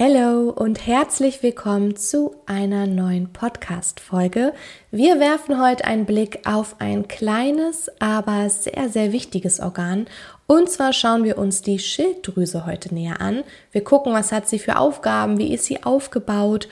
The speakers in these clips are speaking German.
Hallo und herzlich willkommen zu einer neuen Podcast-Folge. Wir werfen heute einen Blick auf ein kleines, aber sehr, sehr wichtiges Organ. Und zwar schauen wir uns die Schilddrüse heute näher an. Wir gucken, was hat sie für Aufgaben, wie ist sie aufgebaut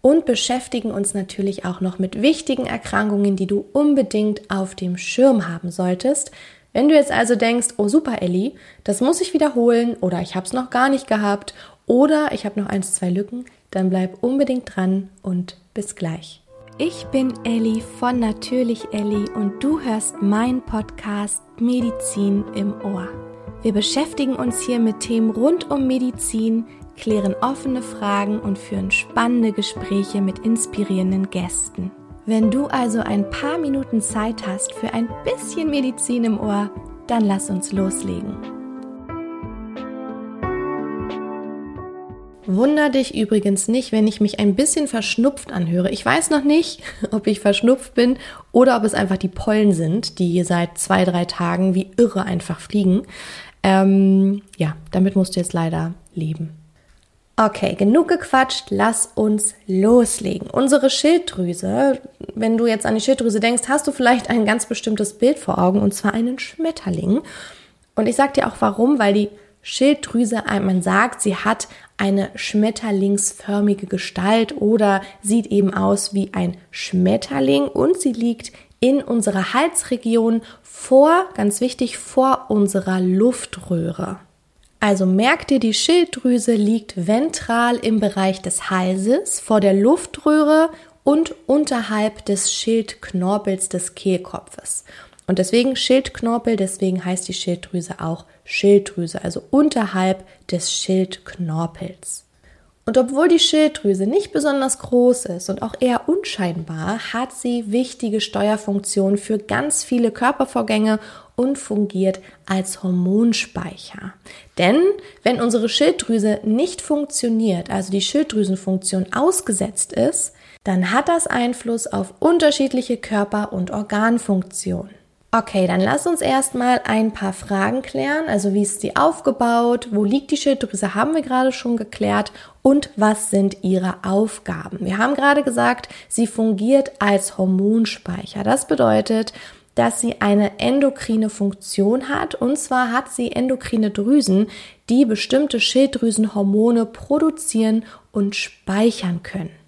und beschäftigen uns natürlich auch noch mit wichtigen Erkrankungen, die du unbedingt auf dem Schirm haben solltest. Wenn du jetzt also denkst, oh super Elli, das muss ich wiederholen oder ich habe es noch gar nicht gehabt oder ich habe noch eins, zwei Lücken, dann bleib unbedingt dran und bis gleich. Ich bin Elli von Natürlich Elli und du hörst meinen Podcast Medizin im Ohr. Wir beschäftigen uns hier mit Themen rund um Medizin, klären offene Fragen und führen spannende Gespräche mit inspirierenden Gästen. Wenn du also ein paar Minuten Zeit hast für ein bisschen Medizin im Ohr, dann lass uns loslegen. Wunder dich übrigens nicht, wenn ich mich ein bisschen verschnupft anhöre. Ich weiß noch nicht, ob ich verschnupft bin oder ob es einfach die Pollen sind, die seit zwei, drei Tagen wie irre einfach fliegen. Ähm, ja, damit musst du jetzt leider leben. Okay, genug gequatscht, lass uns loslegen. Unsere Schilddrüse, wenn du jetzt an die Schilddrüse denkst, hast du vielleicht ein ganz bestimmtes Bild vor Augen und zwar einen Schmetterling. Und ich sag dir auch warum, weil die Schilddrüse, man sagt, sie hat eine schmetterlingsförmige Gestalt oder sieht eben aus wie ein Schmetterling und sie liegt in unserer Halsregion vor, ganz wichtig, vor unserer Luftröhre. Also merkt ihr, die Schilddrüse liegt ventral im Bereich des Halses, vor der Luftröhre und unterhalb des Schildknorpels des Kehlkopfes. Und deswegen Schildknorpel, deswegen heißt die Schilddrüse auch Schilddrüse, also unterhalb des Schildknorpels. Und obwohl die Schilddrüse nicht besonders groß ist und auch eher unscheinbar, hat sie wichtige Steuerfunktionen für ganz viele Körpervorgänge und fungiert als Hormonspeicher. Denn wenn unsere Schilddrüse nicht funktioniert, also die Schilddrüsenfunktion ausgesetzt ist, dann hat das Einfluss auf unterschiedliche Körper- und Organfunktionen. Okay, dann lass uns erstmal ein paar Fragen klären. Also wie ist sie aufgebaut? Wo liegt die Schilddrüse? Haben wir gerade schon geklärt. Und was sind ihre Aufgaben? Wir haben gerade gesagt, sie fungiert als Hormonspeicher. Das bedeutet, dass sie eine endokrine Funktion hat. Und zwar hat sie endokrine Drüsen, die bestimmte Schilddrüsenhormone produzieren und speichern können.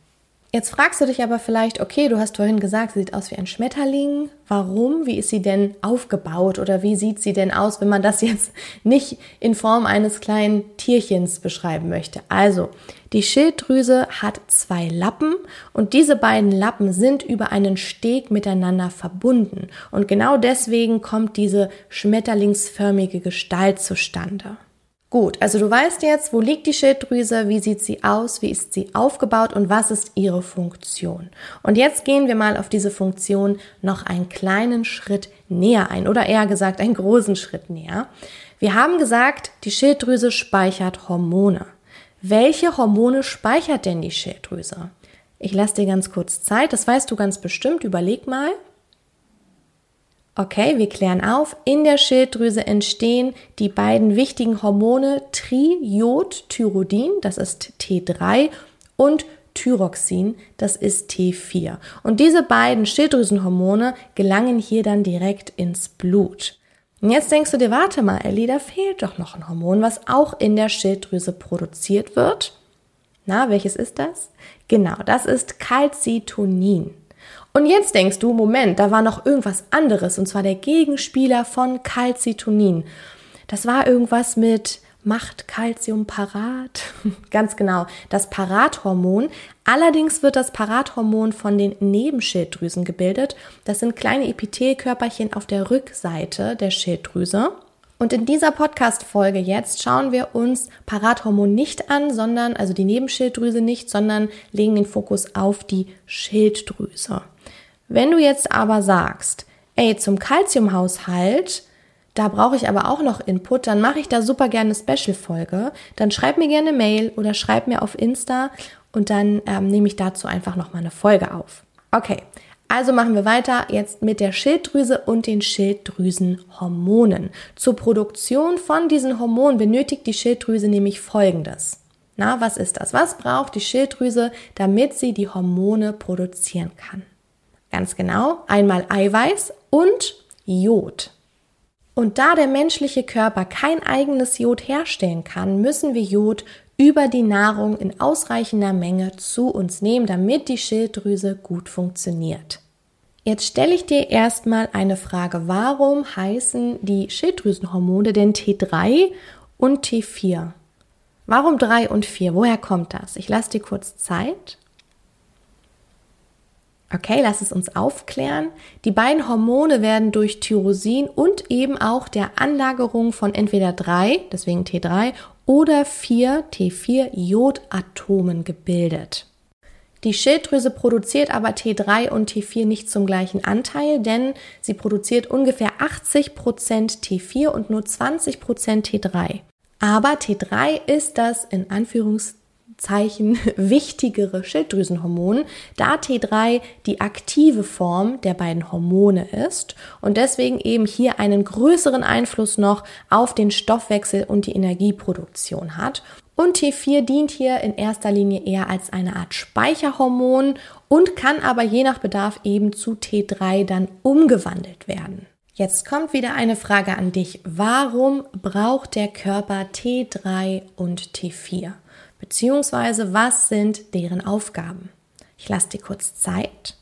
Jetzt fragst du dich aber vielleicht, okay, du hast vorhin gesagt, sie sieht aus wie ein Schmetterling. Warum? Wie ist sie denn aufgebaut oder wie sieht sie denn aus, wenn man das jetzt nicht in Form eines kleinen Tierchens beschreiben möchte? Also, die Schilddrüse hat zwei Lappen und diese beiden Lappen sind über einen Steg miteinander verbunden. Und genau deswegen kommt diese schmetterlingsförmige Gestalt zustande. Gut, also du weißt jetzt, wo liegt die Schilddrüse, wie sieht sie aus, wie ist sie aufgebaut und was ist ihre Funktion. Und jetzt gehen wir mal auf diese Funktion noch einen kleinen Schritt näher ein oder eher gesagt einen großen Schritt näher. Wir haben gesagt, die Schilddrüse speichert Hormone. Welche Hormone speichert denn die Schilddrüse? Ich lasse dir ganz kurz Zeit, das weißt du ganz bestimmt, überleg mal. Okay, wir klären auf. In der Schilddrüse entstehen die beiden wichtigen Hormone Triiodthyrodin, das ist T3, und Thyroxin, das ist T4. Und diese beiden Schilddrüsenhormone gelangen hier dann direkt ins Blut. Und jetzt denkst du dir, warte mal, Ellie, da fehlt doch noch ein Hormon, was auch in der Schilddrüse produziert wird. Na, welches ist das? Genau, das ist Calcitonin. Und jetzt denkst du, Moment, da war noch irgendwas anderes, und zwar der Gegenspieler von Calcitonin. Das war irgendwas mit macht Calcium parat. Ganz genau, das Parathormon. Allerdings wird das Parathormon von den Nebenschilddrüsen gebildet. Das sind kleine Epithelkörperchen auf der Rückseite der Schilddrüse. Und in dieser Podcast-Folge jetzt schauen wir uns Parathormon nicht an, sondern, also die Nebenschilddrüse nicht, sondern legen den Fokus auf die Schilddrüse. Wenn du jetzt aber sagst, ey, zum Kalziumhaushalt, da brauche ich aber auch noch Input, dann mache ich da super gerne eine Special-Folge. Dann schreib mir gerne Mail oder schreib mir auf Insta und dann ähm, nehme ich dazu einfach nochmal eine Folge auf. Okay, also machen wir weiter jetzt mit der Schilddrüse und den Schilddrüsenhormonen. Zur Produktion von diesen Hormonen benötigt die Schilddrüse nämlich Folgendes. Na, was ist das? Was braucht die Schilddrüse, damit sie die Hormone produzieren kann? Ganz genau, einmal Eiweiß und Jod. Und da der menschliche Körper kein eigenes Jod herstellen kann, müssen wir Jod über die Nahrung in ausreichender Menge zu uns nehmen, damit die Schilddrüse gut funktioniert. Jetzt stelle ich dir erstmal eine Frage. Warum heißen die Schilddrüsenhormone denn T3 und T4? Warum 3 und 4? Woher kommt das? Ich lasse dir kurz Zeit. Okay, lass es uns aufklären. Die beiden Hormone werden durch Tyrosin und eben auch der Anlagerung von entweder 3, deswegen T3, oder 4 T4 Jodatomen gebildet. Die Schilddrüse produziert aber T3 und T4 nicht zum gleichen Anteil, denn sie produziert ungefähr 80% T4 und nur 20% T3. Aber T3 ist das in Anführungszeichen Zeichen wichtigere Schilddrüsenhormon, da T3 die aktive Form der beiden Hormone ist und deswegen eben hier einen größeren Einfluss noch auf den Stoffwechsel und die Energieproduktion hat. Und T4 dient hier in erster Linie eher als eine Art Speicherhormon und kann aber je nach Bedarf eben zu T3 dann umgewandelt werden. Jetzt kommt wieder eine Frage an dich. Warum braucht der Körper T3 und T4? Beziehungsweise was sind deren Aufgaben. Ich lasse dir kurz Zeit.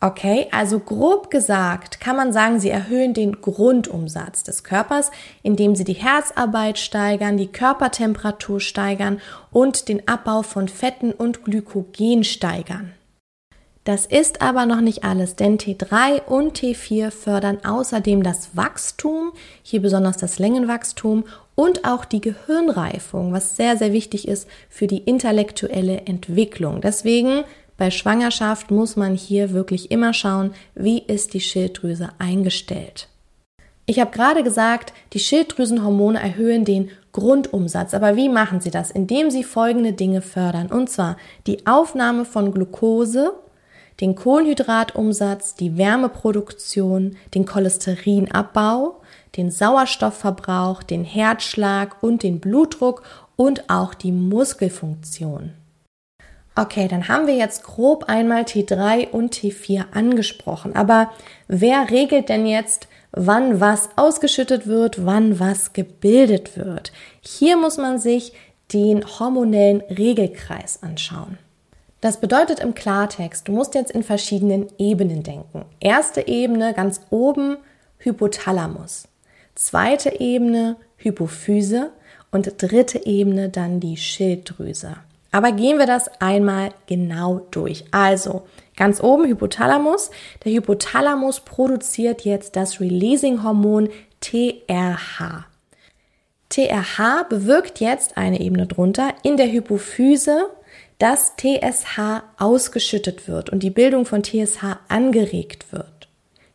Okay, also grob gesagt kann man sagen, sie erhöhen den Grundumsatz des Körpers, indem sie die Herzarbeit steigern, die Körpertemperatur steigern und den Abbau von Fetten und Glykogen steigern. Das ist aber noch nicht alles, denn T3 und T4 fördern außerdem das Wachstum, hier besonders das Längenwachstum und auch die Gehirnreifung, was sehr, sehr wichtig ist für die intellektuelle Entwicklung. Deswegen bei Schwangerschaft muss man hier wirklich immer schauen, wie ist die Schilddrüse eingestellt. Ich habe gerade gesagt, die Schilddrüsenhormone erhöhen den Grundumsatz. Aber wie machen sie das? Indem sie folgende Dinge fördern. Und zwar die Aufnahme von Glucose, den Kohlenhydratumsatz, die Wärmeproduktion, den Cholesterinabbau, den Sauerstoffverbrauch, den Herzschlag und den Blutdruck und auch die Muskelfunktion. Okay, dann haben wir jetzt grob einmal T3 und T4 angesprochen. Aber wer regelt denn jetzt, wann was ausgeschüttet wird, wann was gebildet wird? Hier muss man sich den hormonellen Regelkreis anschauen. Das bedeutet im Klartext, du musst jetzt in verschiedenen Ebenen denken. Erste Ebene ganz oben Hypothalamus. Zweite Ebene Hypophyse und dritte Ebene dann die Schilddrüse. Aber gehen wir das einmal genau durch. Also ganz oben Hypothalamus. Der Hypothalamus produziert jetzt das Releasing-Hormon TRH. TRH bewirkt jetzt eine Ebene drunter in der Hypophyse dass TSH ausgeschüttet wird und die Bildung von TSH angeregt wird.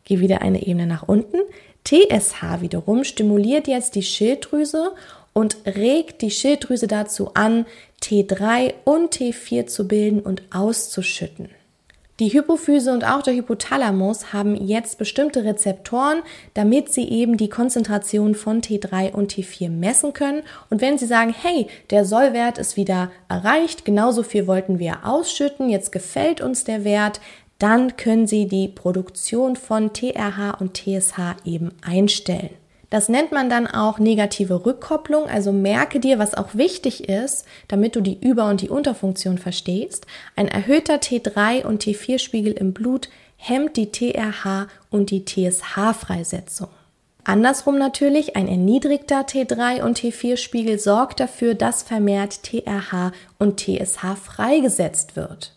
Geh wieder eine Ebene nach unten. TSH wiederum stimuliert jetzt die Schilddrüse und regt die Schilddrüse dazu an, T3 und T4 zu bilden und auszuschütten. Die Hypophyse und auch der Hypothalamus haben jetzt bestimmte Rezeptoren, damit sie eben die Konzentration von T3 und T4 messen können. Und wenn sie sagen, hey, der Sollwert ist wieder erreicht, genauso viel wollten wir ausschütten, jetzt gefällt uns der Wert, dann können sie die Produktion von TRH und TSH eben einstellen. Das nennt man dann auch negative Rückkopplung. Also merke dir, was auch wichtig ist, damit du die Über- und die Unterfunktion verstehst. Ein erhöhter T3 und T4-Spiegel im Blut hemmt die TRH und die TSH-Freisetzung. Andersrum natürlich, ein erniedrigter T3 und T4-Spiegel sorgt dafür, dass vermehrt TRH und TSH freigesetzt wird.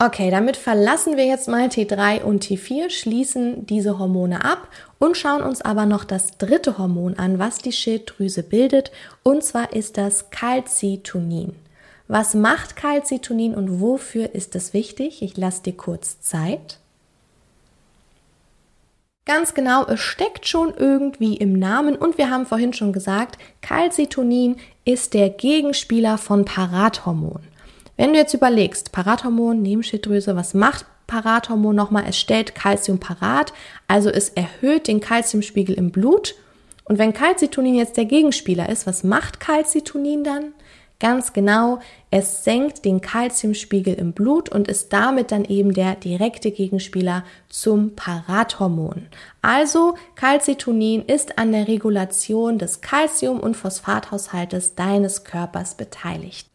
Okay, damit verlassen wir jetzt mal T3 und T4, schließen diese Hormone ab und schauen uns aber noch das dritte Hormon an, was die Schilddrüse bildet, und zwar ist das Calcitonin. Was macht Calcitonin und wofür ist es wichtig? Ich lasse dir kurz Zeit. Ganz genau, es steckt schon irgendwie im Namen und wir haben vorhin schon gesagt, Calcitonin ist der Gegenspieler von Parathormon. Wenn du jetzt überlegst, Parathormon, Nebenschilddrüse, was macht Parathormon nochmal? Es stellt Calcium parat, also es erhöht den Calciumspiegel im Blut Und wenn Calcitonin jetzt der Gegenspieler ist, was macht Calcitonin dann? Ganz genau, es senkt den Kalziumspiegel im Blut und ist damit dann eben der direkte Gegenspieler zum Parathormon. Also Calcitonin ist an der Regulation des Calcium- und Phosphathaushaltes deines Körpers beteiligt.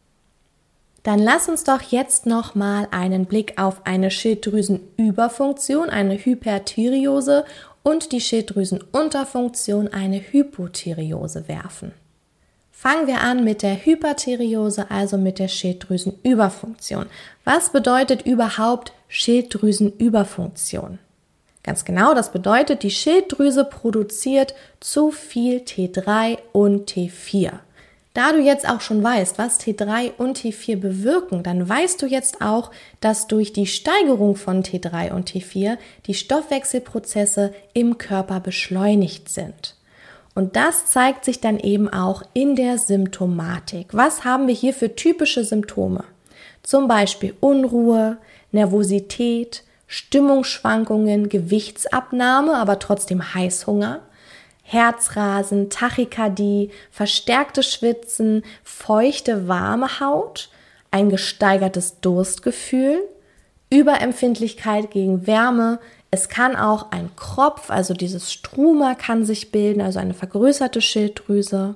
Dann lass uns doch jetzt noch mal einen Blick auf eine Schilddrüsenüberfunktion, eine Hyperthyreose und die Schilddrüsenunterfunktion, eine Hypothyreose werfen. Fangen wir an mit der Hyperthyreose, also mit der Schilddrüsenüberfunktion. Was bedeutet überhaupt Schilddrüsenüberfunktion? Ganz genau, das bedeutet, die Schilddrüse produziert zu viel T3 und T4. Da du jetzt auch schon weißt, was T3 und T4 bewirken, dann weißt du jetzt auch, dass durch die Steigerung von T3 und T4 die Stoffwechselprozesse im Körper beschleunigt sind. Und das zeigt sich dann eben auch in der Symptomatik. Was haben wir hier für typische Symptome? Zum Beispiel Unruhe, Nervosität, Stimmungsschwankungen, Gewichtsabnahme, aber trotzdem Heißhunger, Herzrasen, Tachykardie, verstärktes Schwitzen, feuchte, warme Haut, ein gesteigertes Durstgefühl, Überempfindlichkeit gegen Wärme, es kann auch ein Kropf, also dieses Struma kann sich bilden, also eine vergrößerte Schilddrüse.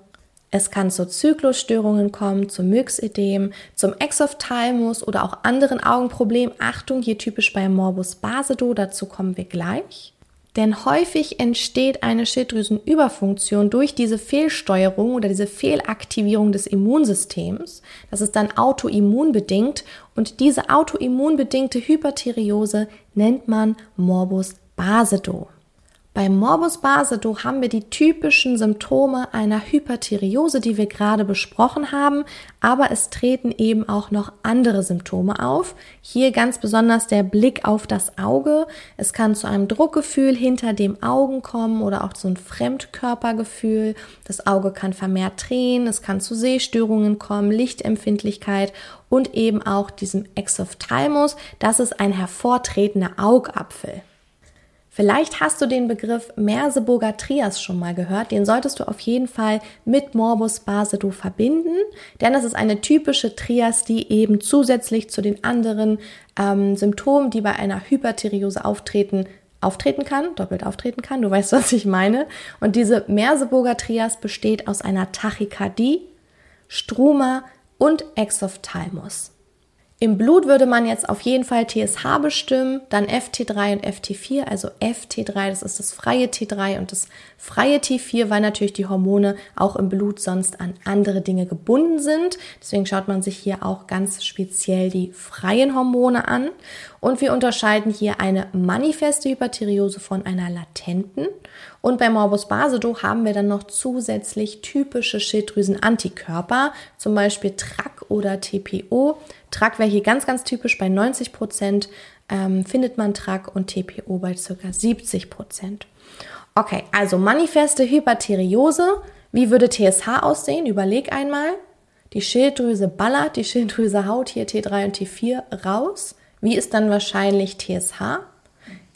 Es kann zu Zyklusstörungen kommen, zum Myxödem, zum Exophthalmus oder auch anderen Augenproblemen. Achtung, hier typisch bei Morbus Basedow, dazu kommen wir gleich. Denn häufig entsteht eine Schilddrüsenüberfunktion durch diese Fehlsteuerung oder diese Fehlaktivierung des Immunsystems. Das ist dann autoimmunbedingt und diese autoimmunbedingte Hyperthyreose nennt man Morbus Basedow. Bei Morbus Basedow haben wir die typischen Symptome einer Hyperthyreose, die wir gerade besprochen haben, aber es treten eben auch noch andere Symptome auf. Hier ganz besonders der Blick auf das Auge. Es kann zu einem Druckgefühl hinter dem Augen kommen oder auch zu einem Fremdkörpergefühl. Das Auge kann vermehrt drehen, es kann zu Sehstörungen kommen, Lichtempfindlichkeit und eben auch diesem Exophthalmus. Das ist ein hervortretender Augapfel. Vielleicht hast du den Begriff Merseburger Trias schon mal gehört. Den solltest du auf jeden Fall mit Morbus Basedow verbinden, denn es ist eine typische Trias, die eben zusätzlich zu den anderen ähm, Symptomen, die bei einer Hyperthyreose auftreten, auftreten kann, doppelt auftreten kann. Du weißt, was ich meine. Und diese Merseburger Trias besteht aus einer Tachykardie, Struma und Exophthalmus. Im Blut würde man jetzt auf jeden Fall TSH bestimmen, dann FT3 und FT4, also FT3, das ist das freie T3 und das freie T4, weil natürlich die Hormone auch im Blut sonst an andere Dinge gebunden sind. Deswegen schaut man sich hier auch ganz speziell die freien Hormone an. Und wir unterscheiden hier eine manifeste Hyperthyreose von einer latenten. Und bei Morbus Basedow haben wir dann noch zusätzlich typische Schilddrüsenantikörper, zum Beispiel TRAC oder TPO. TRAC wäre hier ganz, ganz typisch bei 90 Prozent, ähm, findet man TRAC und TPO bei ca. 70 Prozent. Okay, also manifeste Hyperthyreose. Wie würde TSH aussehen? Überleg einmal. Die Schilddrüse ballert, die Schilddrüse haut hier T3 und T4 raus. Wie ist dann wahrscheinlich TSH?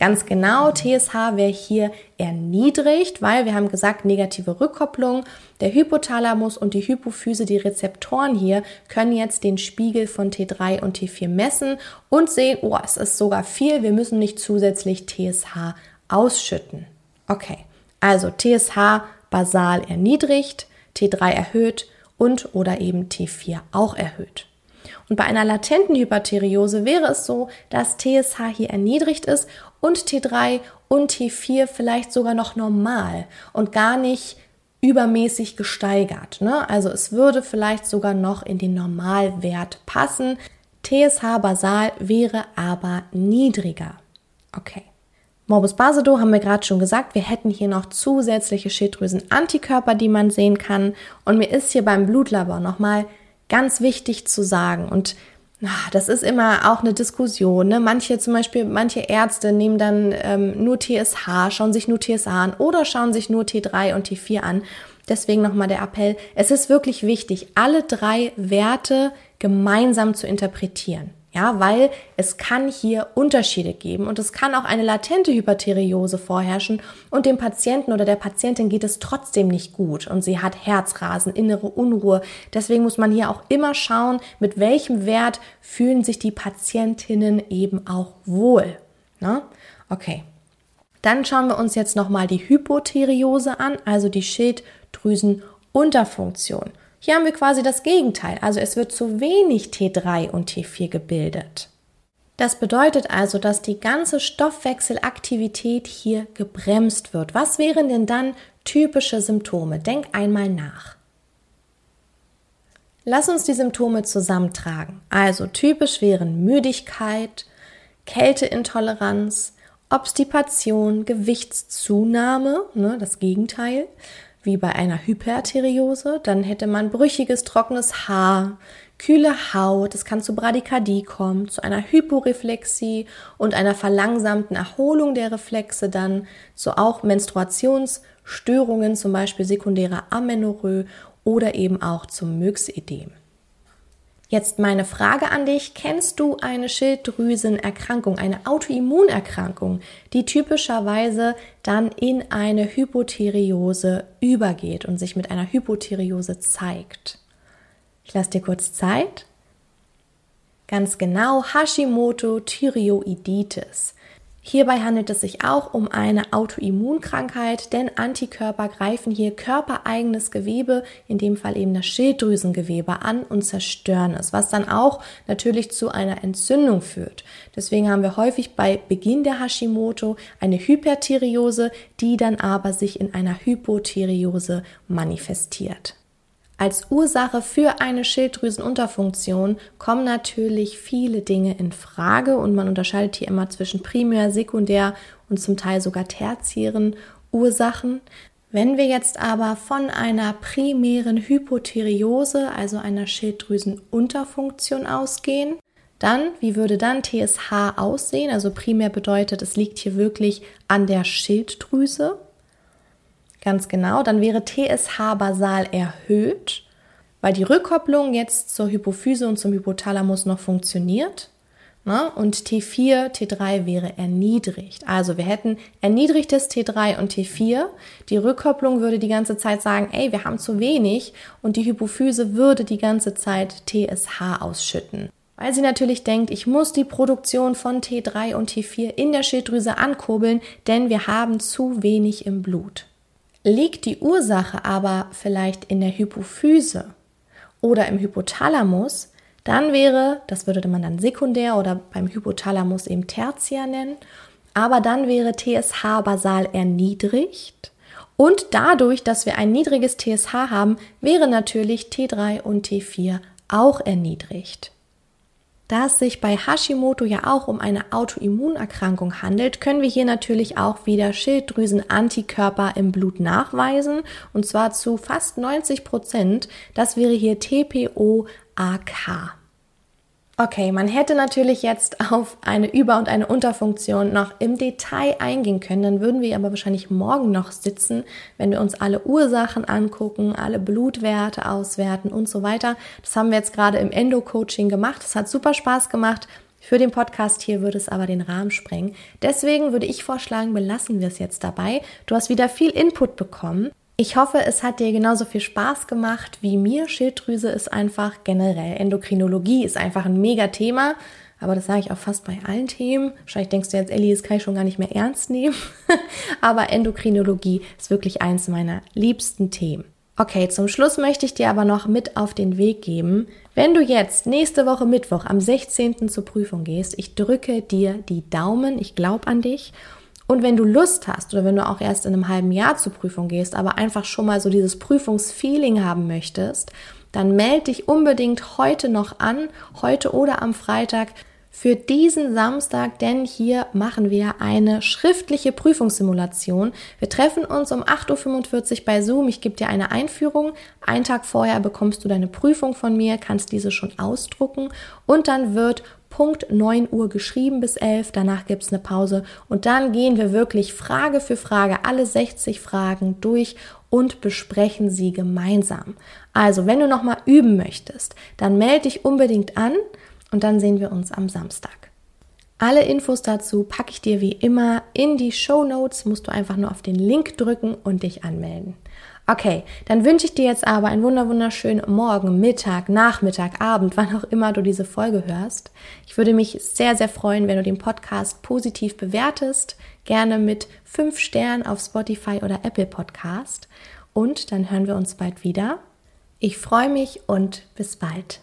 Ganz genau, TSH wäre hier erniedrigt, weil wir haben gesagt, negative Rückkopplung. Der Hypothalamus und die Hypophyse, die Rezeptoren hier, können jetzt den Spiegel von T3 und T4 messen und sehen, oh, es ist sogar viel, wir müssen nicht zusätzlich TSH ausschütten. Okay, also TSH basal erniedrigt, T3 erhöht und oder eben T4 auch erhöht. Und bei einer latenten Hyperthyreose wäre es so, dass TSH hier erniedrigt ist und T3 und T4 vielleicht sogar noch normal und gar nicht übermäßig gesteigert. Ne? Also es würde vielleicht sogar noch in den Normalwert passen. TSH basal wäre aber niedriger. Okay. Morbus Basedow haben wir gerade schon gesagt, wir hätten hier noch zusätzliche Schilddrüsen-Antikörper, die man sehen kann. Und mir ist hier beim Blutlabor nochmal ganz wichtig zu sagen. Und das ist immer auch eine Diskussion. Ne? Manche zum Beispiel, manche Ärzte nehmen dann ähm, nur TSH, schauen sich nur TSH an oder schauen sich nur T3 und T4 an. Deswegen nochmal der Appell. Es ist wirklich wichtig, alle drei Werte gemeinsam zu interpretieren. Ja, weil es kann hier Unterschiede geben und es kann auch eine latente Hyperthyreose vorherrschen und dem Patienten oder der Patientin geht es trotzdem nicht gut und sie hat Herzrasen, innere Unruhe. Deswegen muss man hier auch immer schauen, mit welchem Wert fühlen sich die Patientinnen eben auch wohl. Ne? Okay. Dann schauen wir uns jetzt nochmal die Hypothyreose an, also die Schilddrüsenunterfunktion. Hier haben wir quasi das Gegenteil, also es wird zu wenig T3 und T4 gebildet. Das bedeutet also, dass die ganze Stoffwechselaktivität hier gebremst wird. Was wären denn dann typische Symptome? Denk einmal nach. Lass uns die Symptome zusammentragen. Also typisch wären Müdigkeit, Kälteintoleranz, Obstipation, Gewichtszunahme, ne, das Gegenteil, wie bei einer Hyperthyreose, dann hätte man brüchiges, trockenes Haar, kühle Haut, es kann zu Bradykardie kommen, zu einer Hyporeflexie und einer verlangsamten Erholung der Reflexe dann, zu auch Menstruationsstörungen, zum Beispiel sekundärer Amenorrhoe oder eben auch zum Myxödem. Jetzt meine Frage an dich. Kennst du eine Schilddrüsenerkrankung, eine Autoimmunerkrankung, die typischerweise dann in eine Hypothyreose übergeht und sich mit einer Hypothyreose zeigt? Ich lasse dir kurz Zeit. Ganz genau, Hashimoto Thyreoiditis. Hierbei handelt es sich auch um eine Autoimmunkrankheit, denn Antikörper greifen hier körpereigenes Gewebe, in dem Fall eben das Schilddrüsengewebe, an und zerstören es, was dann auch natürlich zu einer Entzündung führt. Deswegen haben wir häufig bei Beginn der Hashimoto eine Hyperthyreose, die dann aber sich in einer Hypothyreose manifestiert. Als Ursache für eine Schilddrüsenunterfunktion kommen natürlich viele Dinge in Frage und man unterscheidet hier immer zwischen primär, sekundär und zum Teil sogar tertiären Ursachen. Wenn wir jetzt aber von einer primären Hypothyreose, also einer Schilddrüsenunterfunktion ausgehen, dann, wie würde dann TSH aussehen? Also primär bedeutet, es liegt hier wirklich an der Schilddrüse. Ganz genau, dann wäre TSH basal erhöht, weil die Rückkopplung jetzt zur Hypophyse und zum Hypothalamus noch funktioniert. Ne? Und T4, T3 wäre erniedrigt. Also wir hätten erniedrigtes T3 und T4. Die Rückkopplung würde die ganze Zeit sagen, ey, wir haben zu wenig und die Hypophyse würde die ganze Zeit TSH ausschütten. Weil sie natürlich denkt, ich muss die Produktion von T3 und T4 in der Schilddrüse ankurbeln, denn wir haben zu wenig im Blut. Liegt die Ursache aber vielleicht in der Hypophyse oder im Hypothalamus, dann wäre, das würde man dann sekundär oder beim Hypothalamus eben tertiär nennen, aber dann wäre TSH basal erniedrigt und dadurch, dass wir ein niedriges TSH haben, wäre natürlich T3 und T4 auch erniedrigt. Da es sich bei Hashimoto ja auch um eine Autoimmunerkrankung handelt, können wir hier natürlich auch wieder Schilddrüsenantikörper im Blut nachweisen und zwar zu fast 90 Prozent. Das wäre hier TPO-AK. Okay, man hätte natürlich jetzt auf eine Über- und eine Unterfunktion noch im Detail eingehen können, dann würden wir aber wahrscheinlich morgen noch sitzen, wenn wir uns alle Ursachen angucken, alle Blutwerte auswerten und so weiter. Das haben wir jetzt gerade im Endo-Coaching gemacht. Das hat super Spaß gemacht. Für den Podcast hier würde es aber den Rahmen sprengen. Deswegen würde ich vorschlagen, belassen wir es jetzt dabei. Du hast wieder viel Input bekommen. Ich hoffe, es hat dir genauso viel Spaß gemacht wie mir. Schilddrüse ist einfach generell. Endokrinologie ist einfach ein mega Thema. Aber das sage ich auch fast bei allen Themen. Wahrscheinlich denkst du jetzt, Ellie, das kann ich schon gar nicht mehr ernst nehmen. aber Endokrinologie ist wirklich eins meiner liebsten Themen. Okay, zum Schluss möchte ich dir aber noch mit auf den Weg geben. Wenn du jetzt nächste Woche Mittwoch am 16. zur Prüfung gehst, ich drücke dir die Daumen, ich glaube an dich und wenn du Lust hast oder wenn du auch erst in einem halben Jahr zur Prüfung gehst, aber einfach schon mal so dieses Prüfungsfeeling haben möchtest, dann melde dich unbedingt heute noch an, heute oder am Freitag für diesen Samstag, denn hier machen wir eine schriftliche Prüfungssimulation. Wir treffen uns um 8.45 Uhr bei Zoom. Ich gebe dir eine Einführung. Einen Tag vorher bekommst du deine Prüfung von mir, kannst diese schon ausdrucken und dann wird Punkt 9 Uhr geschrieben bis 11. Danach gibt es eine Pause und dann gehen wir wirklich Frage für Frage alle 60 Fragen durch und besprechen sie gemeinsam. Also, wenn du nochmal üben möchtest, dann melde dich unbedingt an Und dann sehen wir uns am Samstag. Alle Infos dazu packe ich dir wie immer in die Show Notes. Musst du einfach nur auf den Link drücken und dich anmelden. Okay, dann wünsche ich dir jetzt aber einen wunderschönen Morgen, Mittag, Nachmittag, Abend, wann auch immer du diese Folge hörst. Ich würde mich sehr, sehr freuen, wenn du den Podcast positiv bewertest. Gerne mit fünf Sternen auf Spotify oder Apple Podcast. Und dann hören wir uns bald wieder. Ich freue mich und bis bald.